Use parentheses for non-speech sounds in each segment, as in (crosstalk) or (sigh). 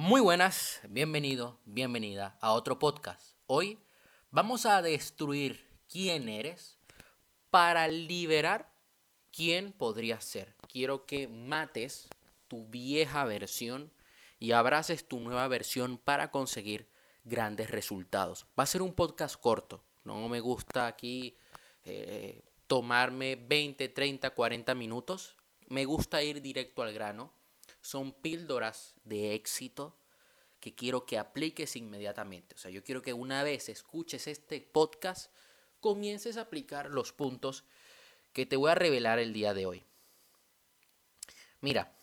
Muy buenas, bienvenido, bienvenida a otro podcast. Hoy vamos a destruir quién eres para liberar quién podrías ser. Quiero que mates tu vieja versión y abraces tu nueva versión para conseguir grandes resultados. Va a ser un podcast corto, no me gusta aquí eh, tomarme 20, 30, 40 minutos. Me gusta ir directo al grano son píldoras de éxito que quiero que apliques inmediatamente. O sea, yo quiero que una vez escuches este podcast, comiences a aplicar los puntos que te voy a revelar el día de hoy. Mira,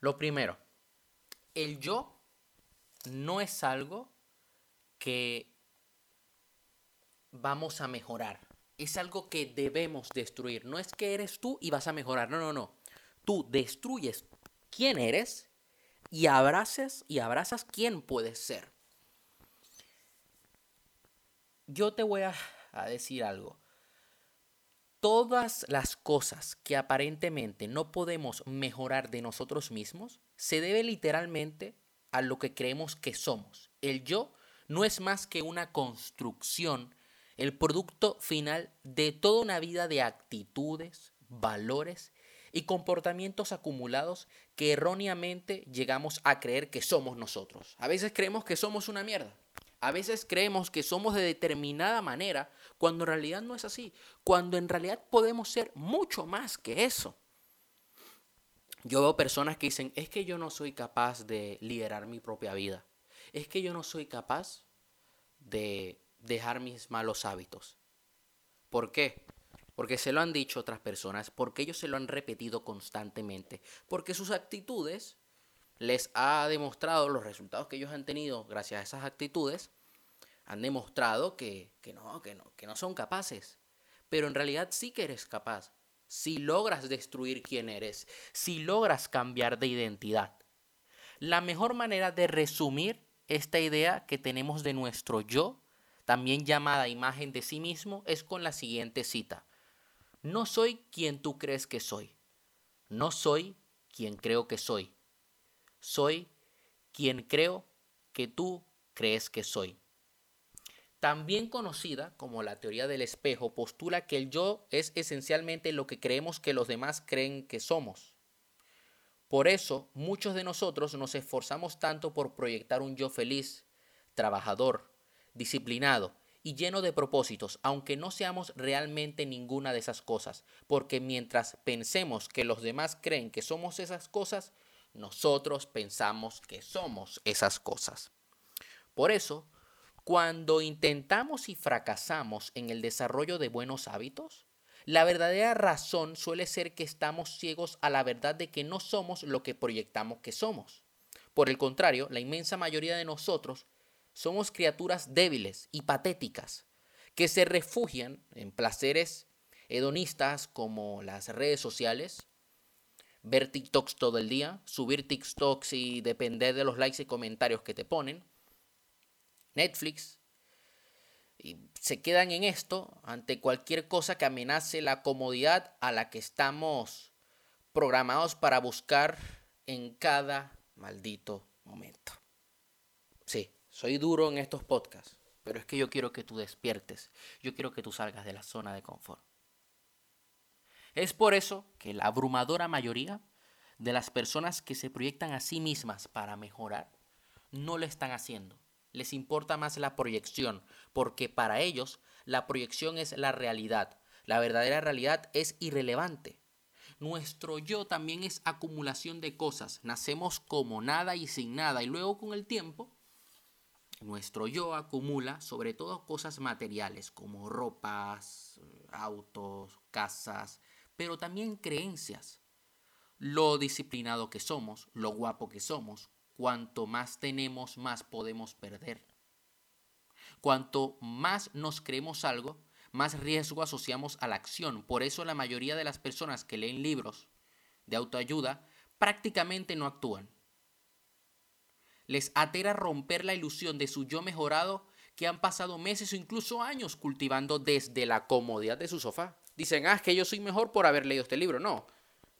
lo primero, el yo no es algo que vamos a mejorar. Es algo que debemos destruir. No es que eres tú y vas a mejorar. No, no, no tú destruyes quién eres y abrazas y abrazas quién puedes ser. Yo te voy a, a decir algo. Todas las cosas que aparentemente no podemos mejorar de nosotros mismos se debe literalmente a lo que creemos que somos. El yo no es más que una construcción, el producto final de toda una vida de actitudes, valores y comportamientos acumulados que erróneamente llegamos a creer que somos nosotros. A veces creemos que somos una mierda. A veces creemos que somos de determinada manera cuando en realidad no es así. Cuando en realidad podemos ser mucho más que eso. Yo veo personas que dicen, es que yo no soy capaz de liderar mi propia vida. Es que yo no soy capaz de dejar mis malos hábitos. ¿Por qué? Porque se lo han dicho otras personas, porque ellos se lo han repetido constantemente, porque sus actitudes les ha demostrado los resultados que ellos han tenido gracias a esas actitudes, han demostrado que, no, que, no, que no son capaces. Pero en realidad sí que eres capaz. Si logras destruir quién eres, si logras cambiar de identidad. La mejor manera de resumir esta idea que tenemos de nuestro yo, también llamada imagen de sí mismo, es con la siguiente cita. No soy quien tú crees que soy. No soy quien creo que soy. Soy quien creo que tú crees que soy. También conocida como la teoría del espejo, postula que el yo es esencialmente lo que creemos que los demás creen que somos. Por eso, muchos de nosotros nos esforzamos tanto por proyectar un yo feliz, trabajador, disciplinado y lleno de propósitos, aunque no seamos realmente ninguna de esas cosas, porque mientras pensemos que los demás creen que somos esas cosas, nosotros pensamos que somos esas cosas. Por eso, cuando intentamos y fracasamos en el desarrollo de buenos hábitos, la verdadera razón suele ser que estamos ciegos a la verdad de que no somos lo que proyectamos que somos. Por el contrario, la inmensa mayoría de nosotros somos criaturas débiles y patéticas que se refugian en placeres hedonistas como las redes sociales, ver TikToks todo el día, subir TikToks y depender de los likes y comentarios que te ponen, Netflix, y se quedan en esto ante cualquier cosa que amenace la comodidad a la que estamos programados para buscar en cada maldito momento. Soy duro en estos podcasts, pero es que yo quiero que tú despiertes, yo quiero que tú salgas de la zona de confort. Es por eso que la abrumadora mayoría de las personas que se proyectan a sí mismas para mejorar no lo están haciendo. Les importa más la proyección, porque para ellos la proyección es la realidad. La verdadera realidad es irrelevante. Nuestro yo también es acumulación de cosas. Nacemos como nada y sin nada y luego con el tiempo nuestro yo acumula sobre todo cosas materiales como ropas, autos, casas, pero también creencias. Lo disciplinado que somos, lo guapo que somos, cuanto más tenemos, más podemos perder. Cuanto más nos creemos algo, más riesgo asociamos a la acción. Por eso la mayoría de las personas que leen libros de autoayuda prácticamente no actúan les atera romper la ilusión de su yo mejorado que han pasado meses o incluso años cultivando desde la comodidad de su sofá. Dicen, ah, es que yo soy mejor por haber leído este libro. No,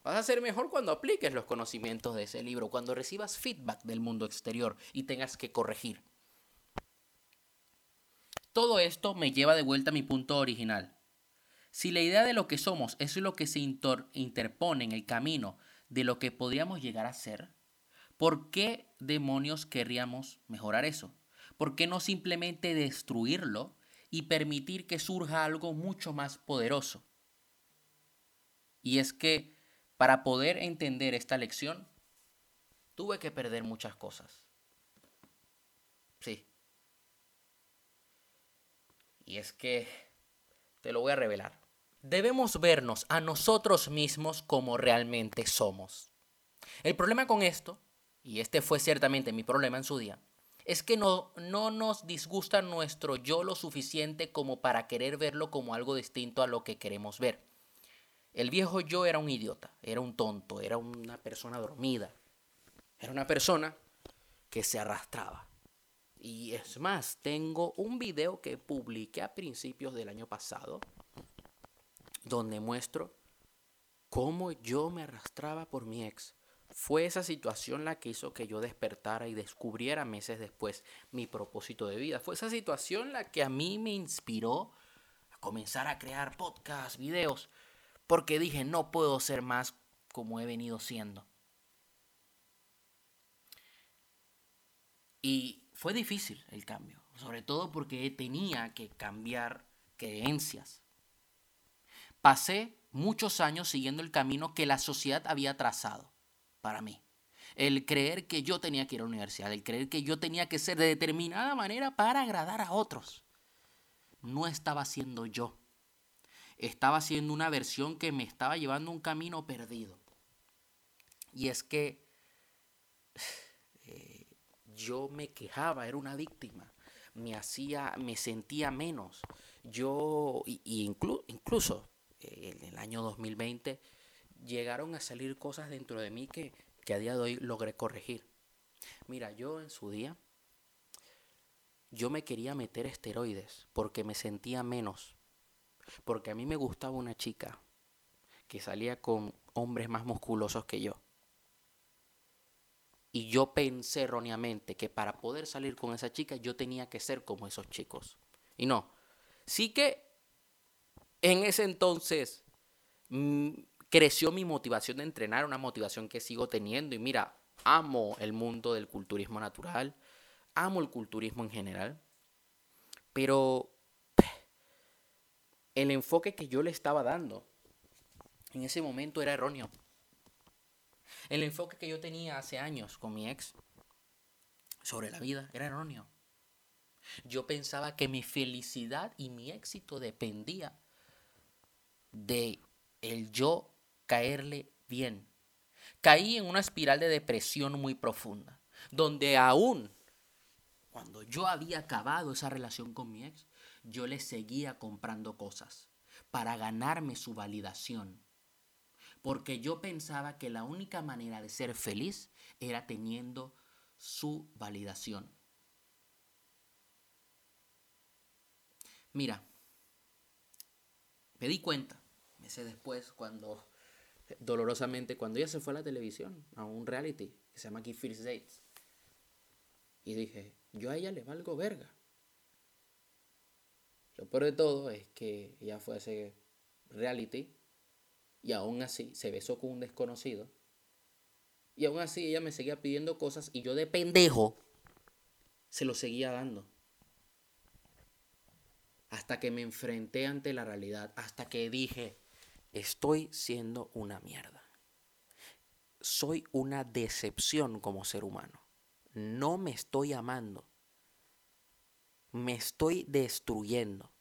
Vas a ser mejor cuando apliques los conocimientos de ese libro, cuando recibas feedback del mundo exterior y tengas que corregir. Todo esto me lleva de vuelta a mi punto original. Si la idea de lo que somos es lo que se interpone en el camino de lo que podríamos llegar a ser, ¿por qué demonios querríamos mejorar eso? ¿Por qué no simplemente destruirlo y permitir que surja algo mucho más poderoso? Y es que para poder entender esta lección, tuve que perder muchas cosas. Sí. Y es que te lo voy a revelar. Debemos vernos a nosotros mismos como realmente somos. El problema con esto, y este fue ciertamente mi problema en su día, es que no, no nos disgusta nuestro yo lo suficiente como para querer verlo como algo distinto a lo que queremos ver. El viejo yo era un idiota, era un tonto, era una persona dormida, era una persona que se arrastraba. Y es más, tengo un video que publiqué a principios del año pasado donde muestro cómo yo me arrastraba por mi ex. Fue esa situación la que hizo que yo despertara y descubriera meses después mi propósito de vida. Fue esa situación la que a mí me inspiró a comenzar a crear podcasts, videos, porque dije, no puedo ser más como he venido siendo. Y fue difícil el cambio, sobre todo porque tenía que cambiar creencias. Pasé muchos años siguiendo el camino que la sociedad había trazado para mí. El creer que yo tenía que ir a la universidad, el creer que yo tenía que ser de determinada manera para agradar a otros. No estaba siendo yo. Estaba siendo una versión que me estaba llevando un camino perdido. Y es que (sighs) yo me quejaba, era una víctima, me hacía, me sentía menos. Yo, y, incluso eh, en el año 2020, llegaron a salir cosas dentro de mí que, que a día de hoy logré corregir. Mira, yo en su día, yo me quería meter esteroides porque me sentía menos. Porque a mí me gustaba una chica que salía con hombres más musculosos que yo. Y yo pensé erróneamente que para poder salir con esa chica yo tenía que ser como esos chicos. Y no. Sí que en ese entonces mm, creció mi motivación de entrenar, una motivación que sigo teniendo. Y mira, amo el mundo del culturismo natural, amo el culturismo en general. Pero el enfoque que yo le estaba dando en ese momento era erróneo. El enfoque que yo tenía hace años con mi ex sobre la vida era erróneo. Yo pensaba que mi felicidad y mi éxito dependía de el yo caerle bien. Caí en una espiral de depresión muy profunda, donde aún cuando yo había acabado esa relación con mi ex, yo le seguía comprando cosas para ganarme su validación porque yo pensaba que la única manera de ser feliz era teniendo su validación. Mira, me di cuenta, meses después, cuando, dolorosamente, cuando ella se fue a la televisión, a un reality que se llama Key First Dates, y dije, yo a ella le valgo verga. Lo peor de todo es que ella fue a ese reality y aún así se besó con un desconocido. Y aún así ella me seguía pidiendo cosas y yo de pendejo se lo seguía dando. Hasta que me enfrenté ante la realidad, hasta que dije, estoy siendo una mierda. Soy una decepción como ser humano. No me estoy amando. Me estoy destruyendo.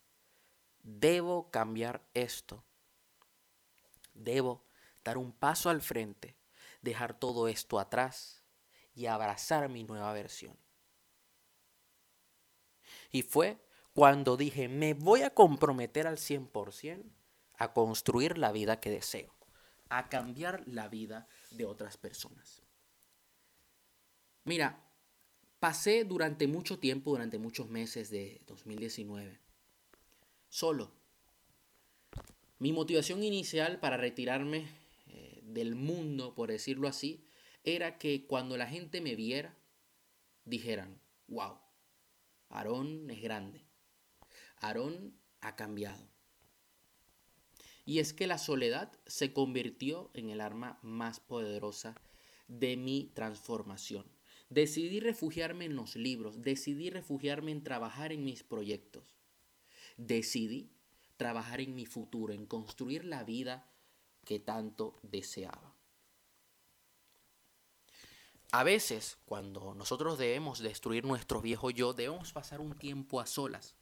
Debo cambiar esto Debo dar un paso al frente, dejar todo esto atrás y abrazar mi nueva versión. Y fue cuando dije, me voy a comprometer al 100% a construir la vida que deseo, a cambiar la vida de otras personas. Mira, pasé durante mucho tiempo, durante muchos meses de 2019, solo mi motivación inicial para retirarme eh, del mundo, por decirlo así, era que cuando la gente me viera, dijeran, wow, Aarón es grande, Aarón ha cambiado. Y es que la soledad se convirtió en el arma más poderosa de mi transformación. Decidí refugiarme en los libros, decidí refugiarme en trabajar en mis proyectos. Decidí trabajar en mi futuro, en construir la vida que tanto deseaba. A veces, cuando nosotros debemos destruir nuestro viejo yo, debemos pasar un tiempo a solas,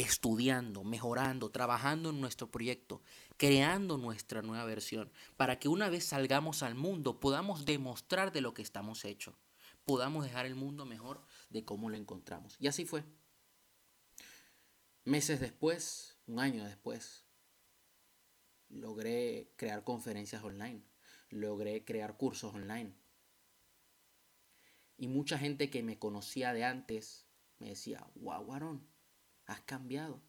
estudiando, mejorando, trabajando en nuestro proyecto, creando nuestra nueva versión, para que una vez salgamos al mundo podamos demostrar de lo que estamos hechos, podamos dejar el mundo mejor de cómo lo encontramos. Y así fue. Meses después, un año después, logré crear conferencias online, logré crear cursos online. Y mucha gente que me conocía de antes me decía, wow, Warón, has cambiado.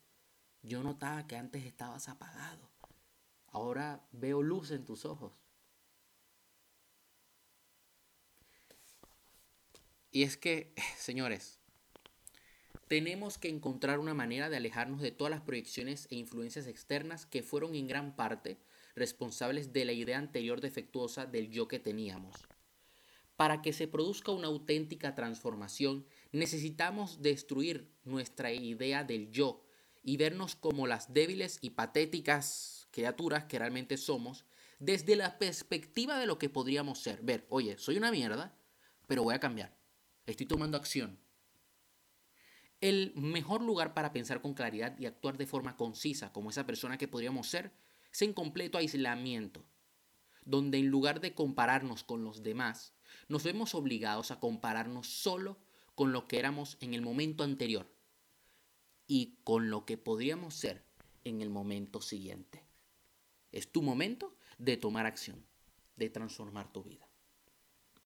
Yo notaba que antes estabas apagado. Ahora veo luz en tus ojos. Y es que, (laughs) señores, tenemos que encontrar una manera de alejarnos de todas las proyecciones e influencias externas que fueron en gran parte responsables de la idea anterior defectuosa del yo que teníamos. Para que se produzca una auténtica transformación, necesitamos destruir nuestra idea del yo y vernos como las débiles y patéticas criaturas que realmente somos desde la perspectiva de lo que podríamos ser. Ver, oye, soy una mierda, pero voy a cambiar. Estoy tomando acción el mejor lugar para pensar con claridad y actuar de forma concisa como esa persona que podríamos ser es en completo aislamiento, donde en lugar de compararnos con los demás, nos vemos obligados a compararnos solo con lo que éramos en el momento anterior y con lo que podríamos ser en el momento siguiente. Es tu momento de tomar acción, de transformar tu vida.